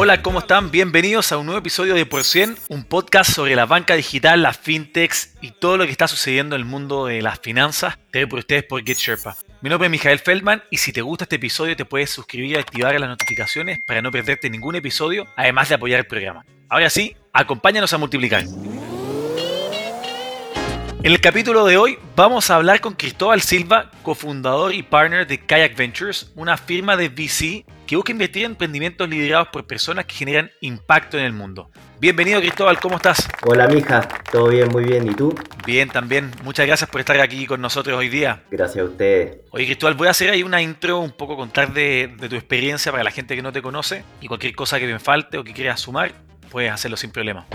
Hola, ¿cómo están? Bienvenidos a un nuevo episodio de Por 100, un podcast sobre la banca digital, las fintechs y todo lo que está sucediendo en el mundo de las finanzas, traído por ustedes por GetSherpa. Mi nombre es Mijael Feldman y si te gusta este episodio te puedes suscribir y activar las notificaciones para no perderte ningún episodio, además de apoyar el programa. Ahora sí, acompáñanos a multiplicar. En el capítulo de hoy vamos a hablar con Cristóbal Silva, cofundador y partner de Kayak Ventures, una firma de VC que busca invertir en emprendimientos liderados por personas que generan impacto en el mundo. Bienvenido Cristóbal, ¿cómo estás? Hola mija, todo bien, muy bien. ¿Y tú? Bien, también. Muchas gracias por estar aquí con nosotros hoy día. Gracias a ustedes. Oye Cristóbal, voy a hacer ahí una intro, un poco contar de, de tu experiencia para la gente que no te conoce y cualquier cosa que me falte o que quieras sumar, puedes hacerlo sin problema.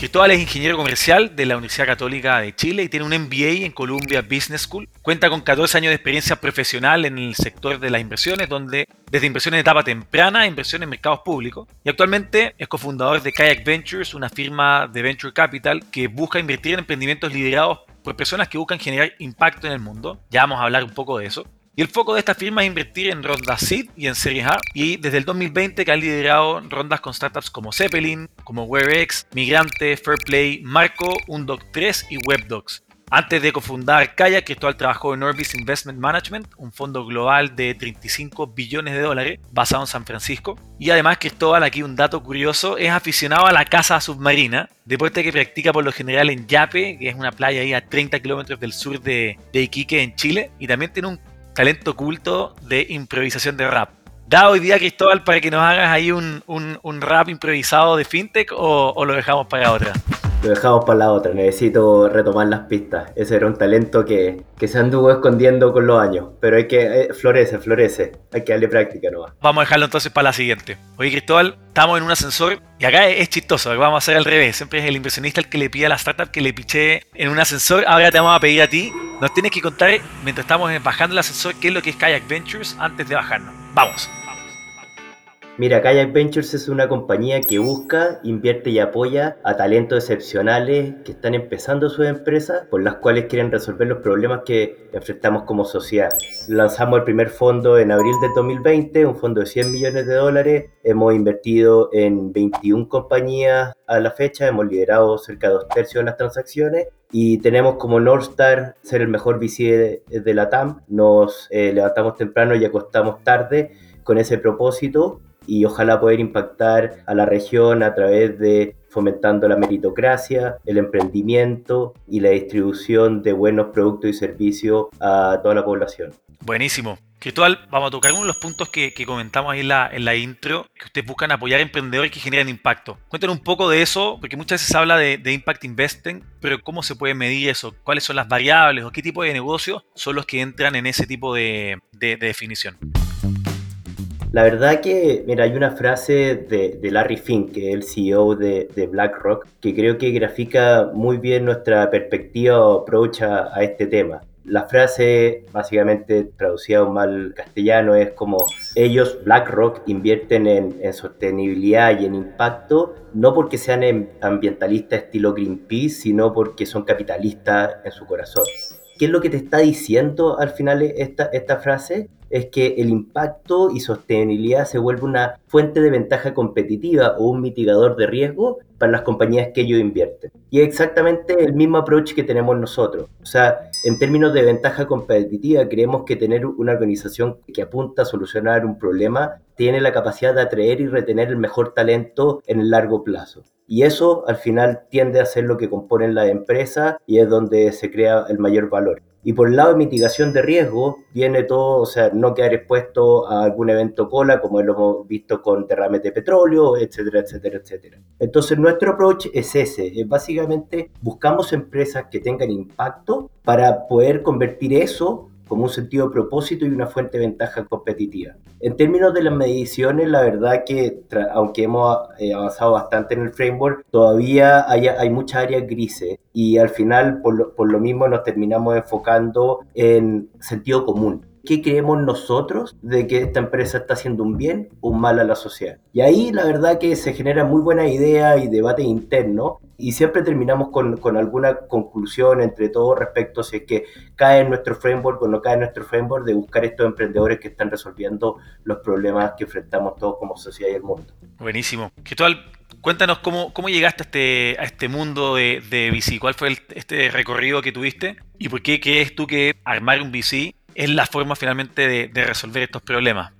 Cristóbal es ingeniero comercial de la Universidad Católica de Chile y tiene un MBA en Columbia Business School. Cuenta con 14 años de experiencia profesional en el sector de las inversiones, donde desde inversiones de etapa temprana a inversión en mercados públicos. Y actualmente es cofundador de Kayak Ventures, una firma de venture capital que busca invertir en emprendimientos liderados por personas que buscan generar impacto en el mundo. Ya vamos a hablar un poco de eso. Y el foco de esta firma es invertir en rondas seed y en Series A. Y desde el 2020 que ha liderado rondas con startups como Zeppelin, como WebEx, Migrante, Fairplay, Marco, Undoc3 y WebDocs. Antes de cofundar Kayak, Cristóbal trabajó en Orbis Investment Management, un fondo global de 35 billones de dólares basado en San Francisco. Y además Cristóbal, aquí un dato curioso, es aficionado a la caza submarina, deporte que practica por lo general en Yape, que es una playa ahí a 30 kilómetros del sur de Iquique, en Chile. Y también tiene un talento oculto de improvisación de rap. Da hoy día, Cristóbal, para que nos hagas ahí un, un, un rap improvisado de fintech o, o, lo dejamos para otra? Lo dejamos para la otra, necesito retomar las pistas. Ese era un talento que, que se anduvo escondiendo con los años, pero hay que, eh, florece, florece, hay que darle práctica nomás. Vamos a dejarlo entonces para la siguiente. Oye, Cristóbal, estamos en un ascensor y acá es, chistoso, vamos a hacer al revés. Siempre es el inversionista el que le pide a la startup que le piche en un ascensor. Ahora te vamos a pedir a ti. Nos tienes que contar, mientras estamos bajando el ascensor, qué es lo que es Kayak Ventures antes de bajarnos. Vamos. Mira, Kayak Ventures es una compañía que busca, invierte y apoya a talentos excepcionales que están empezando sus empresas, por las cuales quieren resolver los problemas que enfrentamos como sociedad. Lanzamos el primer fondo en abril de 2020, un fondo de 100 millones de dólares. Hemos invertido en 21 compañías a la fecha, hemos liderado cerca de dos tercios de las transacciones y tenemos como North Star ser el mejor VC de, de la TAM. Nos eh, levantamos temprano y acostamos tarde con ese propósito y ojalá poder impactar a la región a través de fomentando la meritocracia, el emprendimiento y la distribución de buenos productos y servicios a toda la población. Buenísimo. Cristóbal, vamos a tocar uno de los puntos que, comentamos ahí en la, en la, intro, que ustedes buscan apoyar a emprendedores que generan impacto. Cuéntanos un poco de eso, porque muchas veces se habla de, de, Impact Investing, pero ¿cómo se puede medir eso? ¿Cuáles son las variables o qué tipo de negocios son los que entran en ese tipo de, de definición? La verdad que, mira, hay una frase de, de Larry Fink, que es el CEO de, de, BlackRock, que creo que grafica muy bien nuestra perspectiva o approach a, a este tema. La frase, básicamente traducida un mal castellano, es como ellos, BlackRock, invierten en, en, sostenibilidad y en impacto, no porque sean ambientalistas estilo Greenpeace, sino porque son capitalistas en su corazón. ¿Qué es lo que te está diciendo al final esta, esta frase? Es que el impacto y sostenibilidad se vuelve una fuente de ventaja competitiva o un mitigador de riesgo para las compañías que ellos invierten. Y es exactamente el mismo approach que tenemos nosotros. O sea, en términos de ventaja competitiva, creemos que tener una organización que apunta a solucionar un problema tiene la capacidad de atraer y retener el mejor talento en el largo plazo. Y eso al final tiende a ser lo que componen la empresa y es donde se crea el mayor valor. Y por el lado de mitigación de riesgo, viene todo, o sea, no quedar expuesto a algún evento cola, como lo hemos visto con derrames de petróleo, etcétera, etcétera, etcétera. Entonces, nuestro approach es ese: es básicamente buscamos empresas que tengan impacto para poder convertir eso como un sentido de propósito y una fuente de ventaja competitiva. En términos de las mediciones, la verdad que aunque hemos eh, avanzado bastante en el framework, todavía hay, hay muchas áreas grises y al final por lo, por lo mismo nos terminamos enfocando en sentido común qué creemos nosotros de que esta empresa está haciendo un bien o un mal a la sociedad. Y ahí la verdad que se genera muy buena idea y debate interno y siempre terminamos con, con, alguna conclusión entre todos respecto si es que cae en nuestro framework o no cae en nuestro framework de buscar estos emprendedores que están resolviendo los problemas que enfrentamos todos como sociedad y el mundo. Buenísimo. tal cuéntanos cómo, cómo llegaste a este, a este mundo de, de VC, cuál fue este recorrido que tuviste y por qué crees tú que armar un VC es la forma finalmente de, resolver estos problemas.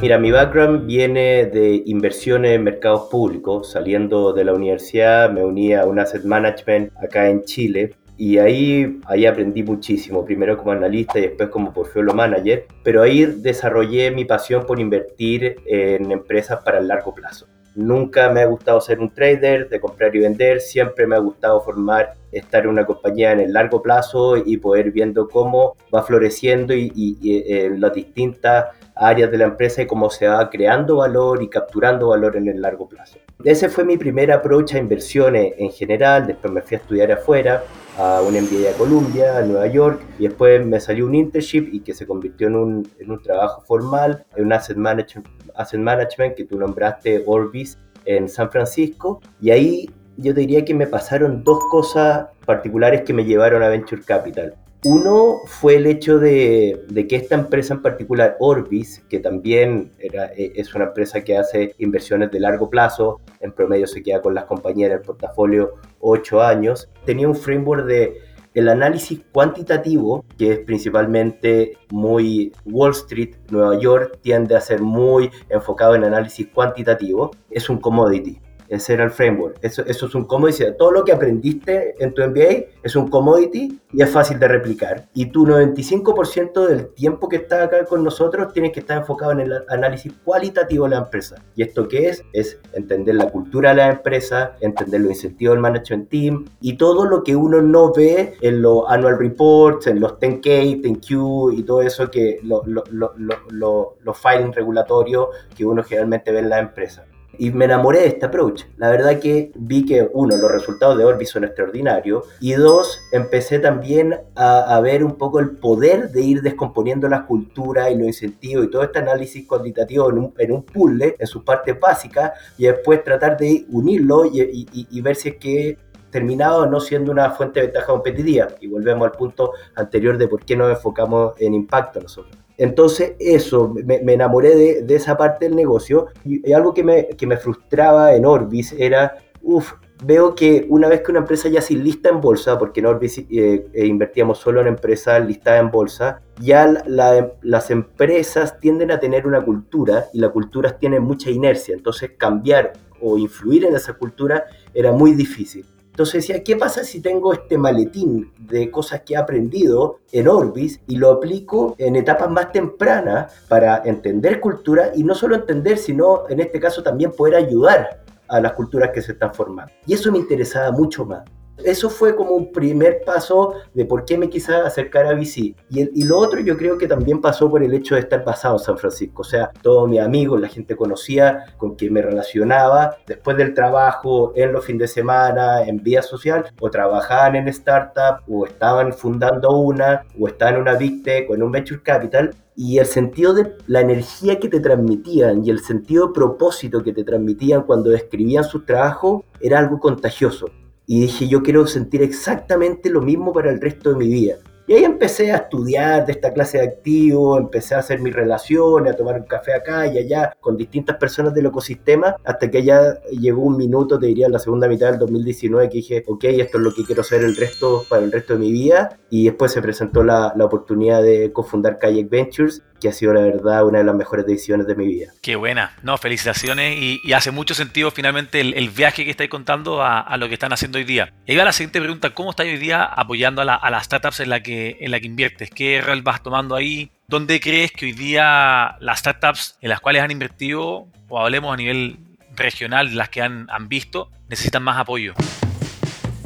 Mira, mi background viene de inversiones en mercados públicos. Saliendo de la universidad me uní a un asset management acá en Chile y ahí, ahí aprendí muchísimo, primero como analista y después como portfolio manager, pero ahí desarrollé mi pasión por invertir en empresas para el largo plazo. Nunca me ha gustado ser un trader, de comprar y vender, siempre me ha gustado formar, estar en una compañía en el largo plazo y poder viendo cómo va floreciendo y, en eh, las distintas áreas de la empresa y cómo se va creando valor y capturando valor en el largo plazo. Ese fue mi primer approach a inversiones en general, después me fui a estudiar afuera, a un MBA a Columbia, a Nueva York, y después me salió un internship y que se convirtió en un, en un trabajo formal, en un asset management, asset management que tú nombraste Orbis en San Francisco, y ahí yo diría que me pasaron dos cosas particulares que me llevaron a Venture Capital. Uno fue el hecho de, que esta empresa en particular, Orbis, que también era, e, es una empresa que hace inversiones de largo plazo, en promedio se queda con las compañías en el portafolio 8 años, tenía un framework de el análisis cuantitativo, que es principalmente muy Wall Street, Nueva York, tiende a ser muy enfocado en análisis cuantitativo, es un commodity. Ese era el framework. Eso, eso es un commodity. Todo lo que aprendiste en tu MBA es un commodity y es fácil de replicar. Y tu 95% del tiempo que estás acá con nosotros tienes que estar enfocado en el análisis cualitativo de la empresa. ¿Y esto qué es? Es entender la cultura de la empresa, entender los incentivos del management team y todo lo que uno no ve en los annual reports, en los 10K, 10Q y todo eso que los lo, lo, lo, filing regulatorios que uno generalmente ve en la empresa y me enamoré de este approach. La verdad que vi que, uno, los resultados de Orbis son extraordinarios y dos, empecé también a, ver un poco el poder de ir descomponiendo las culturas y los incentivos y todo este análisis cuantitativo en un, en un puzzle, en sus partes básicas, y después tratar de unirlo y, y ver si es que terminado no siendo una fuente de ventaja competitiva. Y volvemos al punto anterior de por qué nos enfocamos en impacto nosotros. Entonces, eso, me, enamoré de, esa parte del negocio. Y, algo que me, que me frustraba en Orbis era, uff, veo que una vez que una empresa ya se lista en bolsa, porque en Orbis eh, eh, invertíamos solo en empresas listadas en bolsa, ya las empresas tienden a tener una cultura y la cultura tiene mucha inercia. Entonces, cambiar o influir en esa cultura era muy difícil. Entonces decía, ¿qué pasa si tengo este maletín de cosas que he aprendido en Orbis y lo aplico en etapas más tempranas para entender cultura y no solo entender, sino en este caso también poder ayudar a las culturas que se están formando? Y eso me interesaba mucho más. Eso fue como un primer paso de por qué me quise acercar a VC. Y, lo otro yo creo que también pasó por el hecho de estar basado en San Francisco. O sea, todos mis amigos, la gente conocía, con quien me relacionaba, después del trabajo, en los fines de semana, en vía social, o trabajaban en startup, o estaban fundando una, o estaban en una Big Tech o en un Venture Capital y el sentido de la energía que te transmitían y el sentido de propósito que te transmitían cuando describían sus trabajos era algo contagioso. Y dije, yo quiero sentir exactamente lo mismo para el resto de mi vida. Y ahí empecé a estudiar de esta clase de activos, empecé a hacer mis relaciones, a tomar un café acá y allá con distintas personas del ecosistema, hasta que ya llegó un minuto, te diría, en la segunda mitad del 2019, que dije, ok, esto es lo que quiero hacer el resto, para el resto de mi vida. Y después se presentó la, la oportunidad de cofundar Kayak Ventures, que ha sido la verdad una de las mejores decisiones de mi vida. Qué buena, no, felicitaciones y, hace mucho sentido finalmente el, viaje que estáis contando a, lo que están haciendo hoy día. Y ahí va la siguiente pregunta, ¿cómo estáis hoy día apoyando a, las startups en la, que, en la que inviertes? ¿Qué rol vas tomando ahí? ¿Dónde crees que hoy día las startups en las cuales han invertido, o hablemos a nivel regional, las que han, han visto, necesitan más apoyo?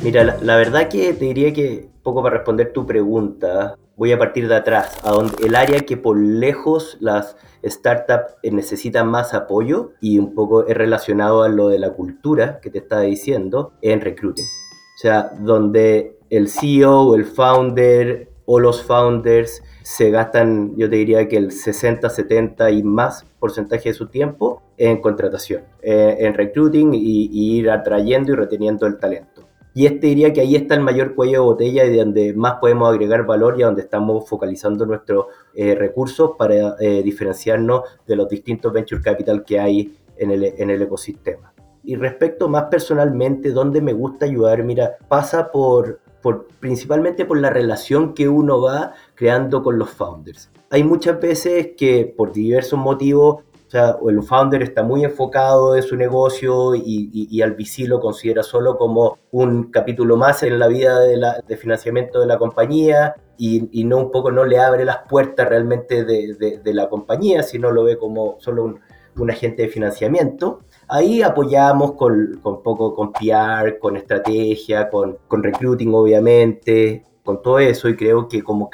Mira, la, la verdad que te diría que, poco para responder tu pregunta, voy a partir de atrás, a donde el área que por lejos las startups necesitan más apoyo y un poco es relacionado a lo de la cultura que te estaba diciendo en recruiting. O sea, donde el CEO, el founder o los founders se gastan, yo te diría que el 60, 70 y más porcentaje de su tiempo en contratación, eh, en recruiting y, y ir atrayendo y reteniendo el talento. Y este diría que ahí está el mayor cuello de botella y de donde más podemos agregar valor y a donde estamos focalizando nuestros eh, recursos para eh, diferenciarnos de los distintos venture capital que hay en el, en el ecosistema. Y respecto más personalmente, donde me gusta ayudar, mira, pasa por, por, principalmente por la relación que uno va creando con los founders. Hay muchas veces que por diversos motivos o sea, el founder está muy enfocado en su negocio y, al VC lo considera solo como un capítulo más en la vida de, financiamiento de la compañía y, no un poco no le abre las puertas realmente de, la compañía, sino lo ve como solo un, agente de financiamiento. Ahí apoyamos con, con poco con PR, con estrategia, con, con recruiting obviamente, con todo eso y creo que como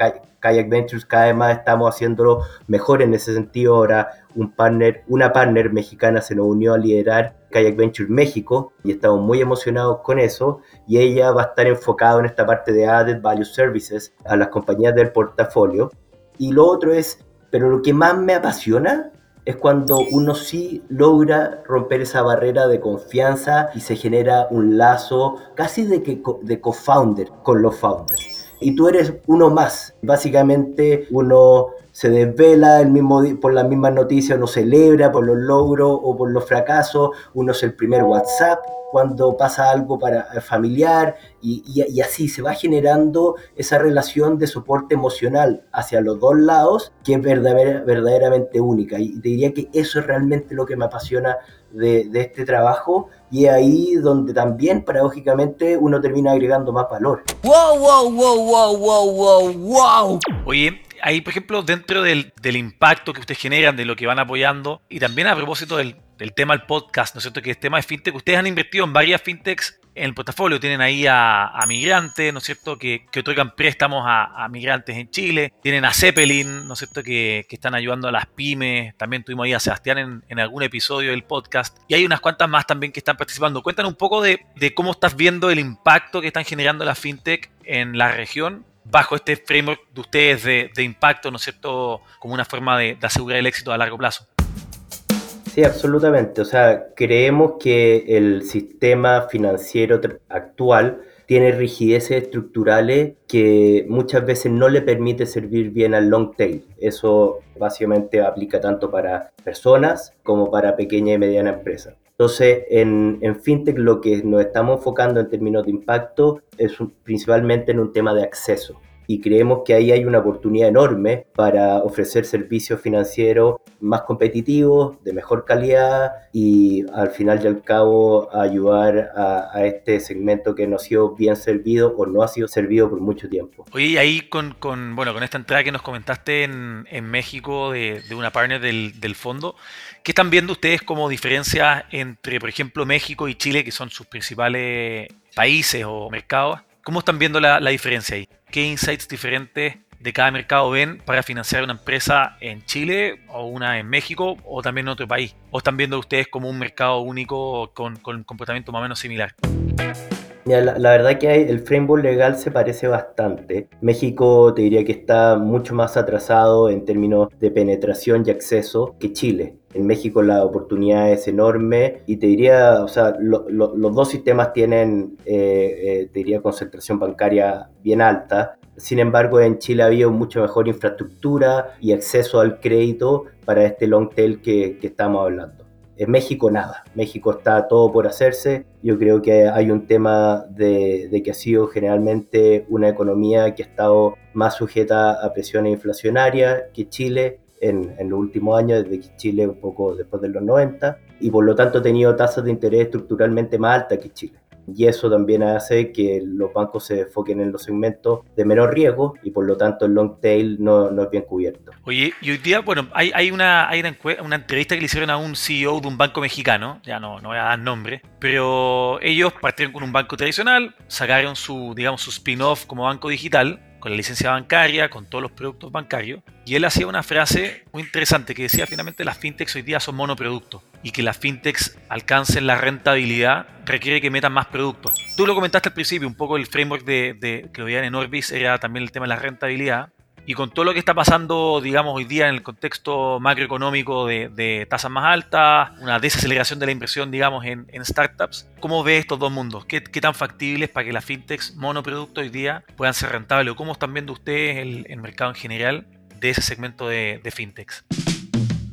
Kayak Ventures cada vez más estamos haciéndolo mejor en ese sentido. Ahora un partner, una partner mexicana se nos unió a liderar Kayak Ventures México y estamos muy emocionados con eso y ella va a estar enfocada en esta parte de Added Value Services a las compañías del portafolio. Y lo otro es, pero lo que más me apasiona es cuando uno sí logra romper esa barrera de confianza y se genera un lazo casi de, que, de co-founder con los founders y tú eres uno más. Básicamente uno se desvela el mismo, por las mismas noticias, uno celebra por los logros o por los fracasos, uno es el primer WhatsApp cuando pasa algo para, eh, familiar y, y, así se va generando esa relación de soporte emocional hacia los dos lados que es verdaderamente única y te diría que eso es realmente lo que me apasiona de, de este trabajo y es ahí donde también paradójicamente uno termina agregando más valor. ¡Wow, wow, wow, wow, wow, wow, wow! Oye, ahí por ejemplo dentro del, del impacto que ustedes generan, de lo que van apoyando y también a propósito del, del tema del podcast, ¿no es cierto? Que es tema de fintech. Ustedes han invertido en varias fintechs en el portafolio. Tienen ahí a, migrantes, ¿no es cierto? Que, otorgan préstamos a, migrantes en Chile. Tienen a Zeppelin, ¿no es cierto? Que, están ayudando a las pymes. También tuvimos ahí a Sebastián en, algún episodio del podcast. Y hay unas cuantas más también que están participando. Cuéntanos un poco de, cómo estás viendo el impacto que están generando las fintech en la región bajo este framework de ustedes de, impacto, ¿no es cierto? Como una forma de asegurar el éxito a largo plazo. Sí, absolutamente. O sea, creemos que el sistema financiero actual tiene rigideces estructurales que muchas veces no le permite servir bien al long tail. Eso básicamente aplica tanto para personas como para pequeña y mediana empresa. Entonces, en, en, FinTech lo que nos estamos enfocando en términos de impacto es principalmente en un tema de acceso y creemos que ahí hay una oportunidad enorme para ofrecer servicios financieros más competitivos, de mejor calidad y al final y al cabo ayudar a, este segmento que no ha sido bien servido o no ha sido servido por mucho tiempo. Oye, y ahí con, con, bueno, con esta entrada que nos comentaste en, en México de, de, una partner del, del fondo, ¿qué están viendo ustedes como diferencia entre, por ejemplo, México y Chile, que son sus principales países o mercados? ¿Cómo están viendo la, la diferencia ahí? Qué insights diferentes de cada mercado ven para financiar una empresa en Chile o una en México o también en otro país? ¿O están viendo ustedes como un mercado único con, un comportamiento más o menos similar? la, verdad que el framework legal se parece bastante. México te diría que está mucho más atrasado en términos de penetración y acceso que Chile. En México la oportunidad es enorme y te diría, o sea, los dos sistemas tienen, eh, eh, te diría, concentración bancaria bien alta. Sin embargo, en Chile había mucho mejor infraestructura y acceso al crédito para este long tail que, que estamos hablando. En México nada, México está todo por hacerse. Yo creo que hay un tema de, que ha sido generalmente una economía que ha estado más sujeta a presiones inflacionarias que Chile en, en los últimos años, desde Chile un poco después de los 90, y por lo tanto ha tenido tasas de interés estructuralmente más altas que Chile y eso también hace que los bancos se enfoquen en los segmentos de menor riesgo y por lo tanto el long tail no, no es bien cubierto. Oye, y hoy día, bueno, hay, hay, una, hay una, entrevista que le hicieron a un CEO de un banco mexicano, ya no, no voy a dar nombre, pero ellos partieron con un banco tradicional, sacaron su, digamos, su spin-off como banco digital con la licencia bancaria, con todos los productos bancarios. Y él hacía una frase muy interesante que decía finalmente las fintechs hoy día son monoproductos y que las fintechs alcancen la rentabilidad requiere que metan más productos. Tú lo comentaste al principio, un poco el framework de, de que lo veían en Orbis era también el tema de la rentabilidad. Y con todo lo que está pasando, digamos, hoy día en el contexto macroeconómico de, tasas más altas, una desaceleración de la inversión, digamos, en, startups, ¿cómo ve estos dos mundos? ¿Qué, tan factibles para que las fintechs monoproducto hoy día puedan ser rentables? ¿O cómo están viendo ustedes el, mercado en general de ese segmento de, fintechs?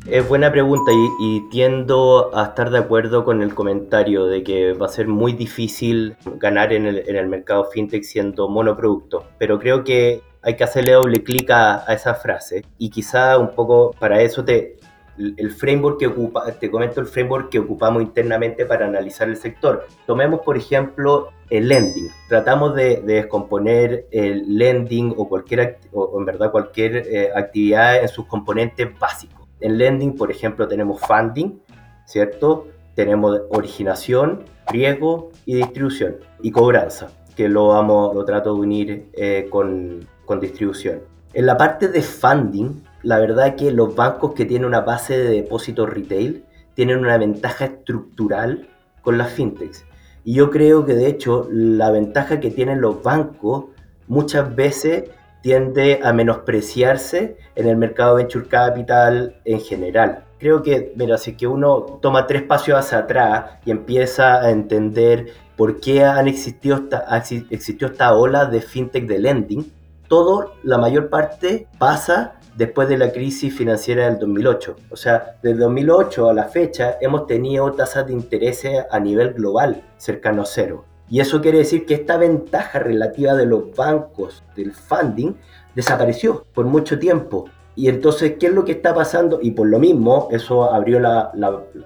Es buena pregunta y, tiendo a estar de acuerdo con el comentario de que va a ser muy difícil ganar en el mercado fintech siendo monoproducto. Pero creo que hay que hacerle doble clic a, esa frase y quizá un poco para eso te, el framework que ocupa, te comento el framework que ocupamos internamente para analizar el sector. Tomemos, por ejemplo, el lending. Tratamos de, descomponer el lending o cualquier, o en verdad cualquier eh, actividad en sus componentes básicos. En lending, por ejemplo, tenemos funding, ¿cierto? Tenemos originación, riesgo y distribución y cobranza, que lo, vamos, lo trato de unir eh, con, con distribución. En la parte de funding, la verdad que los bancos que tienen una base de depósitos retail tienen una ventaja estructural con las fintechs. Y yo creo que de hecho la ventaja que tienen los bancos muchas veces tiende a menospreciarse en el mercado venture capital en general. Creo que, mira, si que uno toma tres pasos hacia atrás y empieza a entender por qué han existido esta, existió esta ola de fintech de lending, todo, la mayor parte, pasa después de la crisis financiera del 2008. O sea, desde 2008 a la fecha hemos tenido tasas de interés a nivel global cercano a cero. Y eso quiere decir que esta ventaja relativa de los bancos del funding desapareció por mucho tiempo. Y entonces, ¿qué es lo que está pasando? Y por lo mismo, eso abrió la,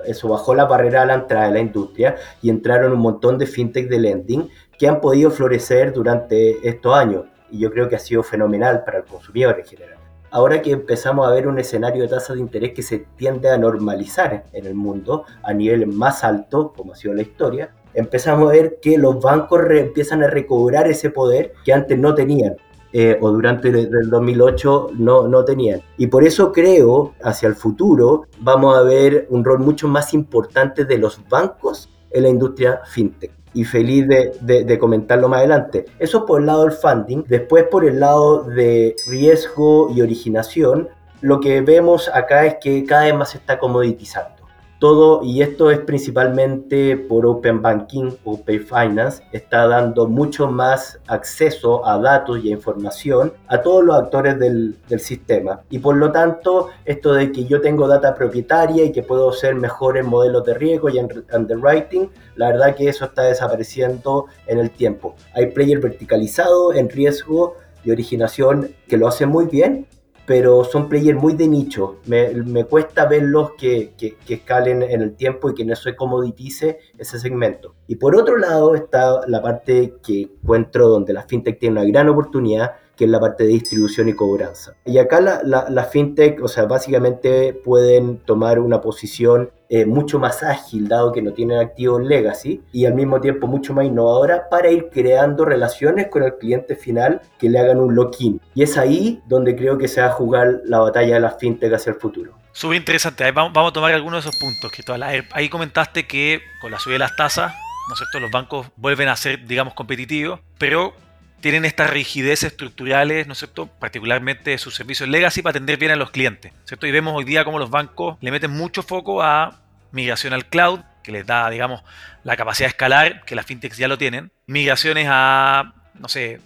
eso bajó la barrera a la entrada de la industria y entraron un montón de fintech de lending que han podido florecer durante estos años y yo creo que ha sido fenomenal para el consumidor en general. Ahora que empezamos a ver un escenario de tasas de interés que se tiende a normalizar en el mundo a niveles más altos, como ha sido la historia, empezamos a ver que los bancos empiezan a recobrar ese poder que antes no tenían. Eh, o durante el 2008 no, no tenían. Y por eso creo, hacia el futuro, vamos a ver un rol mucho más importante de los bancos en la industria fintech y feliz de, comentarlo más adelante. Eso por el lado del funding. Después por el lado de riesgo y originación, lo que vemos acá es que cada vez más se está comoditizando todo, y esto es principalmente por Open Banking, Open Finance, está dando mucho más acceso a datos y a información a todos los actores del, sistema. Y por lo tanto, esto de que yo tengo data propietaria y que puedo ser mejor en modelos de riesgo y en underwriting, la verdad que eso está desapareciendo en el tiempo. Hay players verticalizados en riesgo y originación que lo hacen muy bien pero son players muy de nicho. Me, me cuesta verlos que, que, que, escalen en el tiempo y que no se comoditice ese segmento. Y por otro lado está la parte que encuentro donde la fintech tiene una gran oportunidad, que es la parte de distribución y cobranza. Y acá la, la, fintech, o sea, básicamente pueden tomar una posición eh, mucho más ágil, dado que no tienen activos legacy, y al mismo tiempo mucho más innovadora para ir creando relaciones con el cliente final que le hagan un lock-in. Y es ahí donde creo que se va a jugar la batalla de la fintech hacia el futuro. Súper interesante. vamos, a tomar algunos de esos puntos. Que ahí comentaste que con la subida de las tasas, ¿no es cierto? Los bancos vuelven a ser, digamos, competitivos, pero tienen estas rigidez estructurales, ¿no es cierto? Particularmente sus servicios legacy para atender bien a los clientes, ¿cierto? Y vemos hoy día cómo los bancos le meten mucho foco a migración al cloud, que les da, digamos, la capacidad de escalar, que las fintechs ya lo tienen, migraciones a, no sé,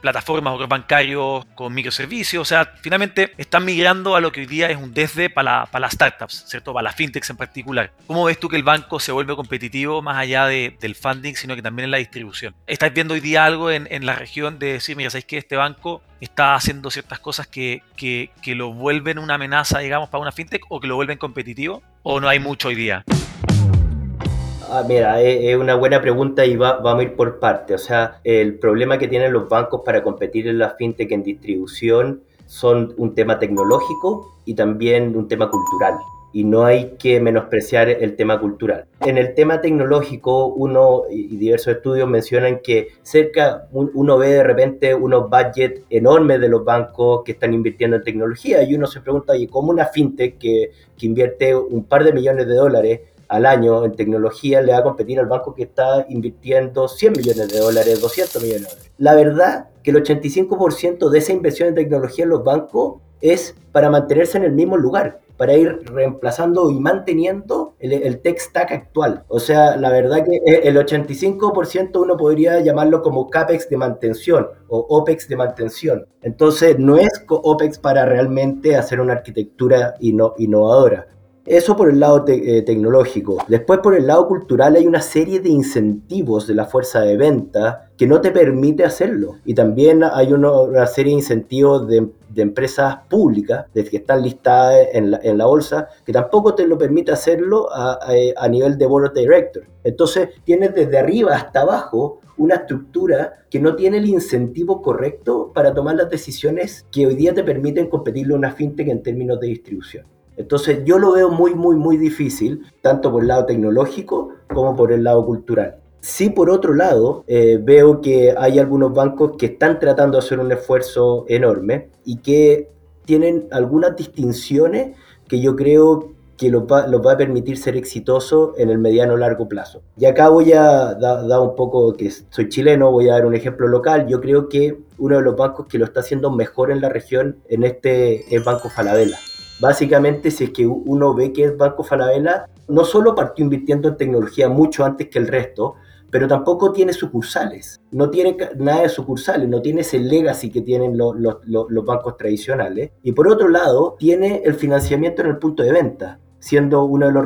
plataformas o bancarios con microservicios. O sea, finalmente están migrando a lo que hoy día es un desde para, las startups, ¿cierto? Para las fintechs en particular. ¿Cómo ves tú que el banco se vuelve competitivo más allá del funding, sino que también en la distribución? ¿Estás viendo hoy día algo en, la región de decir, mira, ¿sabéis que este banco está haciendo ciertas cosas que, que, que lo vuelven una amenaza, digamos, para una fintech o que lo vuelven competitivo? ¿O no hay mucho hoy día? Ah, mira, es, una buena pregunta y va, vamos a ir por parte. O sea, el problema que tienen los bancos para competir en la fintech en distribución son un tema tecnológico y también un tema cultural. y no hay que menospreciar el tema cultural. En el tema tecnológico, uno y diversos estudios mencionan que cerca uno ve de repente unos budgets enormes de los bancos que están invirtiendo en tecnología y uno se pregunta, oye, ¿cómo una fintech que, que invierte un par de millones de dólares al año en tecnología le va a competir al banco que está invirtiendo 100 millones de dólares, 200 millones de dólares. La verdad que el 85% de esa inversión en tecnología en los bancos es para mantenerse en el mismo lugar, para ir reemplazando y manteniendo el, tech stack actual. O sea, la verdad que el 85% uno podría llamarlo como CAPEX de mantención o OPEX de mantención. Entonces, no es OPEX para realmente hacer una arquitectura innovadora. Eso por el lado eh, tecnológico. Después por el lado cultural hay una serie de incentivos de la fuerza de venta que no te permite hacerlo. Y también hay una serie de incentivos de, empresas públicas de que están listadas en la, bolsa que tampoco te lo permite hacerlo a, a nivel de board of director. Entonces tienes desde arriba hasta abajo una estructura que no tiene el incentivo correcto para tomar las decisiones que hoy día te permiten competirle a una fintech en términos de distribución. Entonces yo lo veo muy, muy, muy difícil, tanto por el lado tecnológico como por el lado cultural. Sí, por otro lado, eh, veo que hay algunos bancos que están tratando de hacer un esfuerzo enorme y que tienen algunas distinciones que yo creo que los va, a permitir ser exitosos en el mediano o largo plazo. Y acá voy a dar un poco, que soy chileno, voy a dar un ejemplo local. Yo creo que uno de los bancos que lo está haciendo mejor en la región en este es Banco Falabella. Básicamente, si es que uno ve que es Banco Falabella, no solo partió invirtiendo en tecnología mucho antes que el resto, pero tampoco tiene sucursales, no tiene nada de sucursales, no tiene ese legacy que tienen los, bancos tradicionales. Y por otro lado, tiene el financiamiento en el punto de venta siendo uno de los,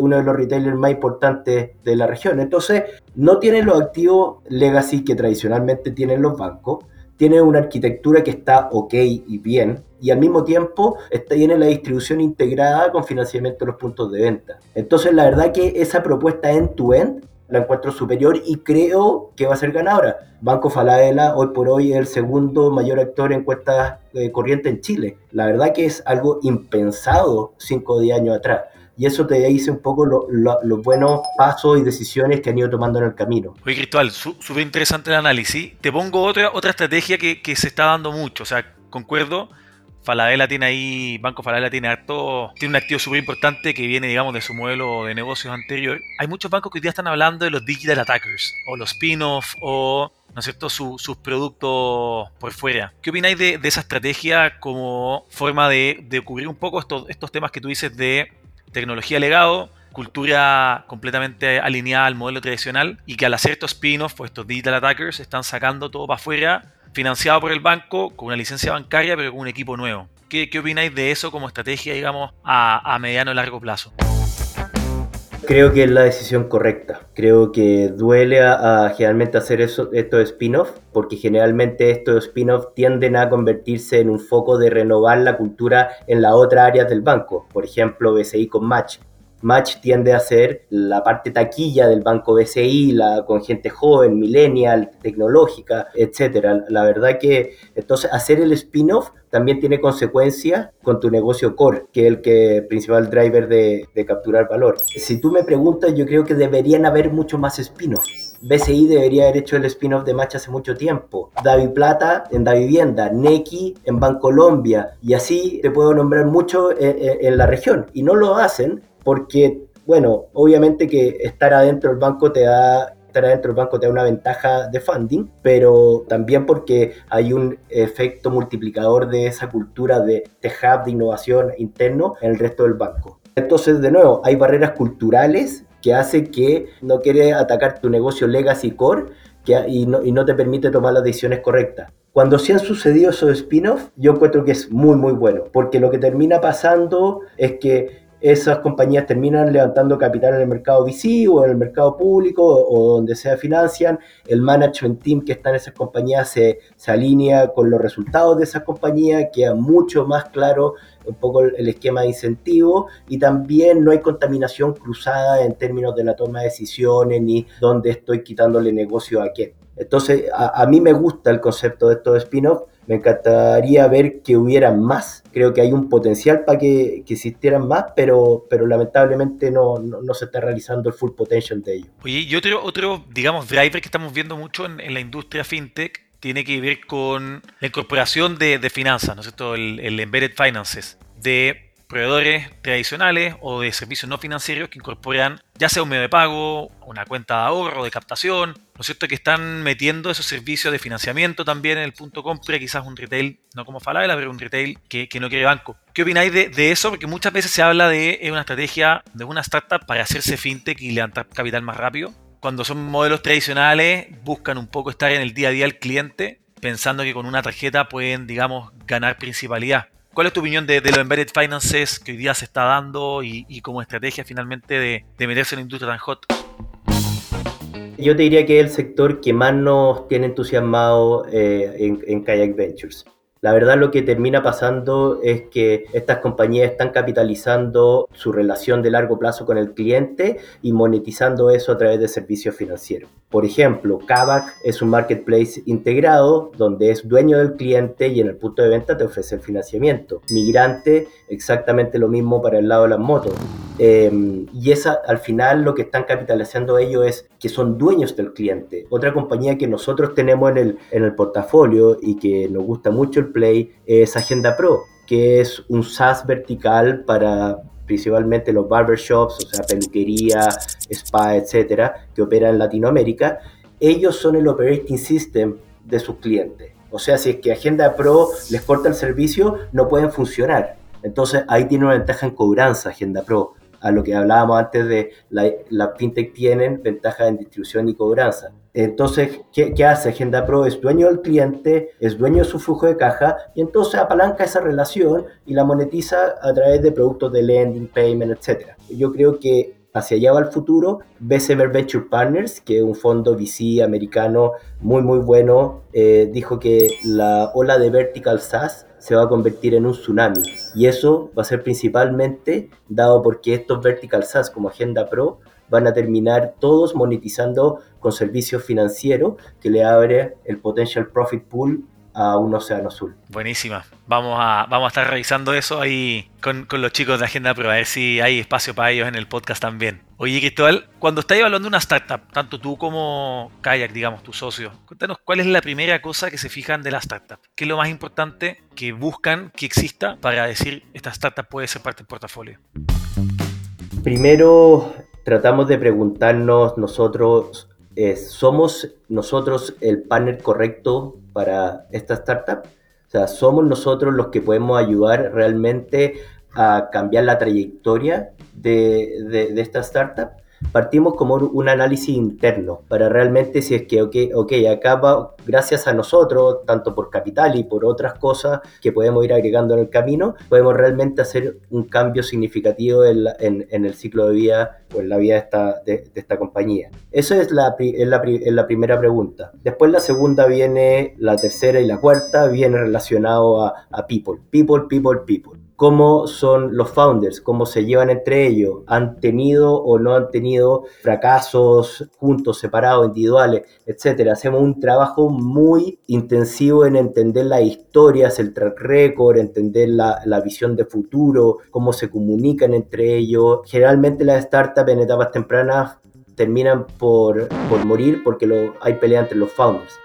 uno de los retailers más importantes de la región. Entonces, no tiene los activos legacy que tradicionalmente tienen los bancos, tiene una arquitectura que está ok y bien, y al mismo tiempo está, tiene la distribución integrada con financiamiento de los puntos de venta. Entonces, la verdad que esa propuesta end-to-end la encuentro superior y creo que va a ser ganadora. Banco Falabella hoy por hoy es el segundo mayor actor en cuentas eh, corriente en Chile. La verdad que es algo impensado cinco o diez años atrás y eso te dice un poco los buenos pasos y decisiones que han ido tomando en el camino. Oye, Cristóbal, súper interesante el análisis. Te pongo otra, otra estrategia que, se está dando mucho, o sea, concuerdo. Falabella tiene ahí, Banco Falabella tiene harto, tiene un activo súper importante que viene, digamos, de su modelo de negocios anterior. Hay muchos bancos que hoy día están hablando de los digital attackers, o los spin-off, o ¿no es cierto?, sus productos por fuera. ¿Qué opináis de, esa estrategia como forma de, de cubrir un poco estos, estos temas que tú dices de tecnología legado, cultura completamente alineada al modelo tradicional y que al hacer estos spin-offs, pues estos digital attackers están sacando todo para afuera, financiado por el banco, con una licencia bancaria, pero con un equipo nuevo. ¿Qué, qué opináis de eso como estrategia, digamos, a, a mediano y largo plazo? Creo que es la decisión correcta. Creo que duele a, generalmente hacer eso, estos spin-off, porque generalmente estos spin-off tienden a convertirse en un foco de renovar la cultura en las otras áreas del banco. Por ejemplo, BCI con Match. Match tiende a ser la parte taquilla del banco BCI, la, con gente joven, millennial, tecnológica, etc. La verdad que entonces hacer el spin-off también tiene consecuencias con tu negocio core, que es el que, principal driver de, de capturar valor. Si tú me preguntas, yo creo que deberían haber mucho más spin-offs. BCI debería haber hecho el spin-off de Match hace mucho tiempo. Davi Plata en Davivienda, Neki en Bancolombia y así te puedo nombrar mucho en la región. Y no lo hacen porque, bueno, obviamente que estar adentro del banco te da estar adentro del banco te da una ventaja de funding, pero también porque hay un efecto multiplicador de esa cultura de, de hub de innovación interno en el resto del banco. Entonces, de nuevo, hay barreras culturales que hacen que no quiere atacar tu negocio legacy core que, y, no, y no te permite tomar las decisiones correctas. Cuando sí han sucedido esos spin-offs, yo encuentro que es muy, muy bueno, porque lo que termina pasando es que esas compañías terminan levantando capital en el mercado VC o en el mercado público o, donde sea financian, el management team que está en esas compañías se, alinea con los resultados de esas compañías, queda mucho más claro un poco el, esquema de incentivo y también no hay contaminación cruzada en términos de la toma de decisiones ni dónde estoy quitándole negocio a quién. Entonces, a, mí me gusta el concepto de estos spin-off Me encantaría ver que hubiera más. Creo que hay un potencial para que, que existieran más, pero, pero lamentablemente no, no, se está realizando el full potential de ellos. Oye, y otro, otro digamos, driver que estamos viendo mucho en, en la industria fintech tiene que ver con la incorporación de, de finanzas, ¿no es cierto? El, el embedded finances, de proveedores tradicionales o de servicios no financieros que incorporan ya sea un medio de pago, una cuenta de ahorro, de captación, ¿no es cierto? Que están metiendo esos servicios de financiamiento también en el punto compra, quizás un retail, no como Falabella, pero un retail que, que no quiere banco. ¿Qué opináis de, eso? Porque muchas veces se habla de una estrategia de una startup para hacerse fintech y levantar capital más rápido. Cuando son modelos tradicionales, buscan un poco estar en el día a día del cliente, pensando que con una tarjeta pueden, digamos, ganar principalidad. ¿Cuál es tu opinión de, de, los embedded finances que hoy día se está dando y, como estrategia finalmente de, de, meterse en la industria tan hot? Yo te diría que es el sector que más nos tiene entusiasmado eh, en, en Kayak Ventures. La verdad lo que termina pasando es que estas compañías están capitalizando su relación de largo plazo con el cliente y monetizando eso a través de servicios financieros. Por ejemplo, Kavak es un marketplace integrado donde es dueño del cliente y en el punto de venta te ofrece el financiamiento. Migrante, exactamente lo mismo para el lado de las motos. Eh, y esa, al final lo que están capitalizando ellos es que son dueños del cliente. Otra compañía que nosotros tenemos en el, en el portafolio y que nos gusta mucho el play es Agenda Pro, que es un SaaS vertical para principalmente los barbershops, o sea, peluquería, spa, etcétera, que opera en Latinoamérica. Ellos son el operating system de sus clientes. O sea, si es que Agenda Pro les corta el servicio, no pueden funcionar. Entonces ahí tiene una ventaja en cobranza Agenda Pro a lo que hablábamos antes de la, la fintech tienen ventajas en distribución y cobranza. Entonces, ¿qué, ¿qué, hace? Agenda Pro es dueño del cliente, es dueño de su flujo de caja y entonces apalanca esa relación y la monetiza a través de productos de lending, payment, etc. Yo creo que hacia allá va el futuro. Bessemer Venture Partners, que es un fondo VC americano muy, muy bueno, eh, dijo que la ola de Vertical SaaS se va a convertir en un tsunami. Y eso va a ser principalmente dado porque estos Vertical SaaS como Agenda Pro van a terminar todos monetizando con servicios financieros que le abre el potential profit pool a un océano azul. Buenísima. Vamos a, vamos a estar revisando eso ahí con, con, los chicos de Agenda Pro, a ver si hay espacio para ellos en el podcast también. Oye, Cristóbal, cuando estás evaluando una startup, tanto tú como Kayak, digamos, tu socio, cuéntanos cuál es la primera cosa que se fijan de la startup. ¿Qué es lo más importante que buscan que exista para decir esta startup puede ser parte del portafolio? Primero, tratamos de preguntarnos nosotros, ¿somos nosotros el partner correcto para esta startup? O sea, ¿somos nosotros los que podemos ayudar realmente a cambiar la trayectoria de, de, de esta startup? Partimos como un análisis interno para realmente si es que, ok, acá gracias a nosotros, tanto por capital y por otras cosas que podemos ir agregando en el camino, podemos realmente hacer un cambio significativo en, el ciclo de vida o en la vida de esta, de, esta compañía. Esa es la, es la, es la primera pregunta. Después la segunda viene, la tercera y la cuarta viene relacionado a people. People, people, people cómo son los founders, cómo se llevan entre ellos, han tenido o no han tenido fracasos juntos, separados, individuales, etc. Hacemos un trabajo muy intensivo en entender las historias, el track record, entender la, la visión de futuro, cómo se comunican entre ellos. Generalmente las startups en etapas tempranas terminan por, por morir porque hay pelea entre los founders.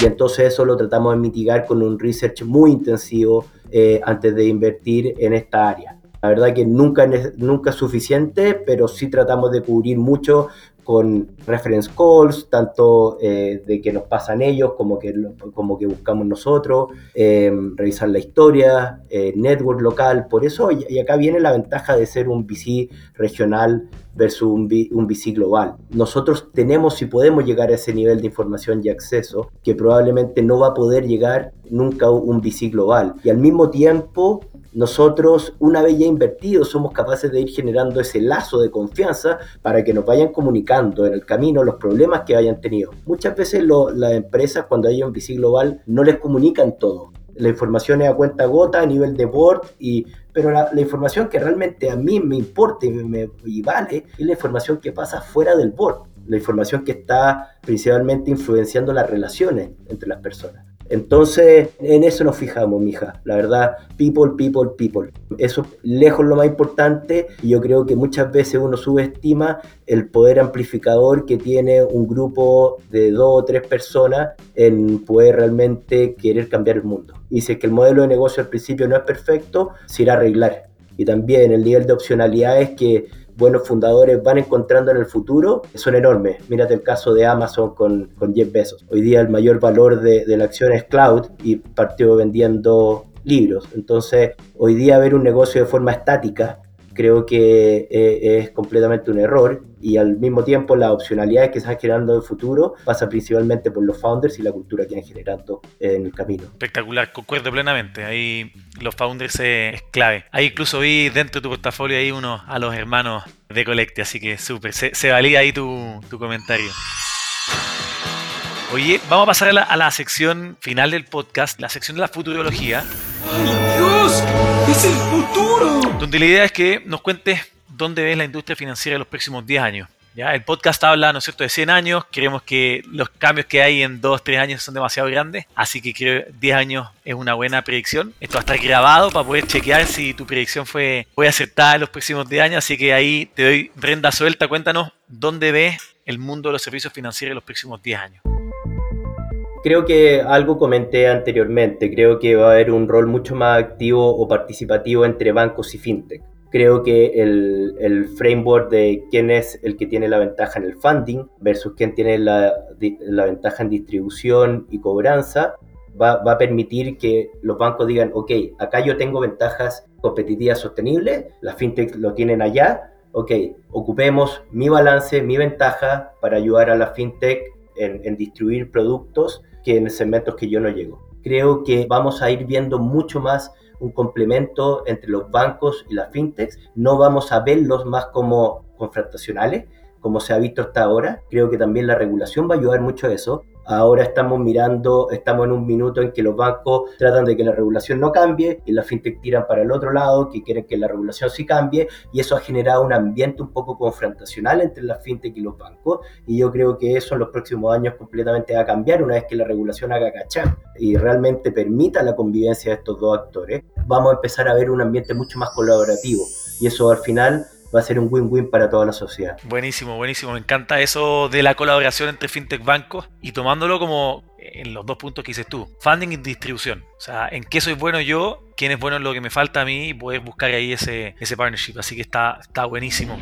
Y entonces eso lo tratamos de mitigar con un research muy intensivo eh, antes de invertir en esta área. La verdad que nunca nunca es suficiente, pero sí tratamos de cubrir mucho con reference calls, tanto eh, de que nos pasan ellos como que, como que buscamos nosotros, eh, revisar la historia, eh, network local, por eso, y, acá viene la ventaja de ser un VC regional versus un, un VC global. Nosotros tenemos y podemos llegar a ese nivel de información y acceso que probablemente no va a poder llegar nunca un VC global. Y al mismo tiempo nosotros, una vez ya invertidos, somos capaces de ir generando ese lazo de confianza para que nos vayan comunicando en el camino los problemas que hayan tenido. Muchas veces las empresas, cuando hay un VC global, no les comunican todo. La información es a cuenta gota, a nivel de board, y, pero la, la información que realmente a mí me importa y, me, y vale es la información que pasa fuera del board la información que está principalmente influenciando las relaciones entre las personas. Entonces, en eso nos fijamos, mija. La verdad, people, people, people. Eso es lejos lo más importante y yo creo que muchas veces uno subestima el poder amplificador que tiene un grupo de dos o tres personas en poder realmente querer cambiar el mundo. Y si es que el modelo de negocio al principio no es perfecto, se irá a arreglar. Y también el nivel de opcionalidades que buenos fundadores van encontrando en el futuro son enormes. Mírate el caso de Amazon con, con Jeff. Hoy día el mayor valor de, de la acción es cloud y partió vendiendo libros. Entonces, hoy día ver un negocio de forma estática creo que eh, es completamente un error y al mismo tiempo las opcionalidades que se están generando en el futuro pasa principalmente por los founders y la cultura que han generando en el camino. Espectacular, concuerdo plenamente. Ahí los founders es clave. Ahí incluso vi dentro de tu portafolio ahí uno a los hermanos de Colecte, así que súper, se, se, valía ahí tu, tu comentario. Oye, vamos a pasar a la, a la, sección final del podcast, la sección de la futurología. ¡Ay, Dios! ¡Es el futuro! Donde la idea es que nos cuentes dónde ves la industria financiera en los próximos 10 años. ¿ya? El podcast habla, ¿no es cierto?, de 100 años. Creemos que los cambios que hay en 2, 3 años son demasiado grandes. Así que creo que 10 años es una buena predicción. Esto va a estar grabado para poder chequear si tu predicción fue, fue acertada en los próximos 10 años. Así que ahí te doy renda suelta. Cuéntanos dónde ves el mundo de los servicios financieros en los próximos 10 años creo que algo comenté anteriormente, creo que va a haber un rol mucho más activo o participativo entre bancos y fintech. Creo que el, el, framework de quién es el que tiene la ventaja en el funding versus quién tiene la, la ventaja en distribución y cobranza va, va, a permitir que los bancos digan, ok, acá yo tengo ventajas competitivas sostenibles, las fintech lo tienen allá, ok, ocupemos mi balance, mi ventaja para ayudar a la fintech en, en distribuir productos que en segmentos que yo no llego. Creo que vamos a ir viendo mucho más un complemento entre los bancos y las fintechs. No vamos a verlos más como confrontacionales, como se ha visto hasta ahora. Creo que también la regulación va a ayudar mucho a eso. Ahora estamos mirando, estamos en un minuto en que los bancos tratan de que la regulación no cambie y las fintech tiran para el otro lado, que quieren que la regulación sí cambie, y eso ha generado un ambiente un poco confrontacional entre las fintech y los bancos, y yo creo que eso en los próximos años completamente va a cambiar una vez que la regulación haga cachar y realmente permita la convivencia de estos dos actores, vamos a empezar a ver un ambiente mucho más colaborativo, y eso al final va a ser un win-win para toda la sociedad. Buenísimo, buenísimo. Me encanta eso de la colaboración entre fintech bancos y tomándolo como en los dos puntos que dices tú, funding y distribución. O sea, en qué soy bueno yo, quién es bueno en lo que me falta a mí y poder buscar ahí ese, ese partnership. Así que está, está buenísimo.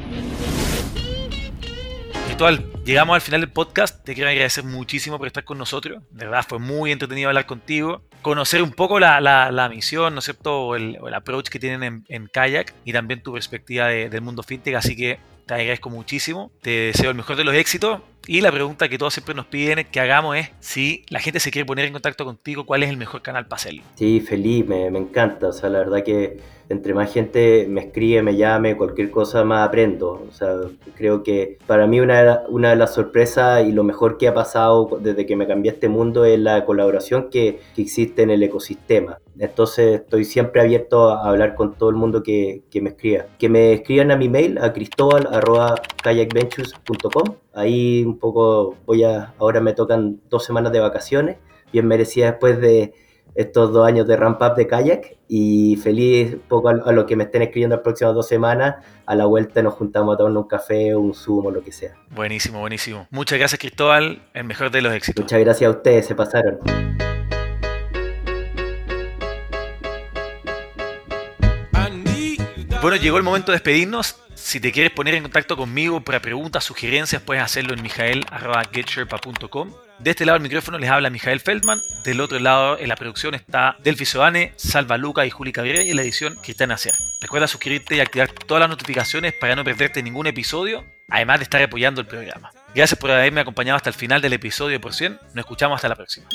Llegamos al final del podcast. Te quiero agradecer muchísimo por estar con nosotros. De verdad, fue muy entretenido hablar contigo. Conocer un poco la, la, la misión, ¿no es cierto? O el, o approach que tienen en, Kayak y también tu perspectiva de, del mundo fintech. Así que te agradezco muchísimo. Te deseo el mejor de los éxitos. Y la pregunta que todos siempre nos piden que hagamos es si la gente se quiere poner en contacto contigo, ¿cuál es el mejor canal para hacerlo? Sí, feliz, me, encanta. O sea, la verdad que entre más gente me escribe, me llame, cualquier cosa más aprendo. O sea, creo que para mí una de, las sorpresas y lo mejor que ha pasado desde que me cambié a este mundo es la colaboración que, existe en el ecosistema. Entonces estoy siempre abierto a hablar con todo el mundo que, me escriba. Que me escriban a mi mail a cristobal.kayakventures.com. Ahí un poco voy a, ahora me tocan dos semanas de vacaciones, bien merecida después de estos dos años de ramp up de kayak y feliz un poco a, a lo que me estén escribiendo las próximas dos semanas. A la vuelta nos juntamos a tomar un café, un zumo, lo que sea. Buenísimo, buenísimo. Muchas gracias Cristóbal, el mejor de los éxitos. Muchas gracias a ustedes, se pasaron. Bueno, llegó el momento de despedirnos. Si te quieres poner en contacto conmigo para preguntas, sugerencias, puedes hacerlo en mijael.getsherpa.com. De este lado del micrófono les habla Mijael Feldman. Del otro lado en la producción está Delphi Soane, Salva Luca y Juli Cabrera y en la edición Cristian Acer. Recuerda suscribirte y activar todas las notificaciones para no perderte ningún episodio, además de estar apoyando el programa. Gracias por haberme acompañado hasta el final del episodio por 100. Nos escuchamos hasta la próxima.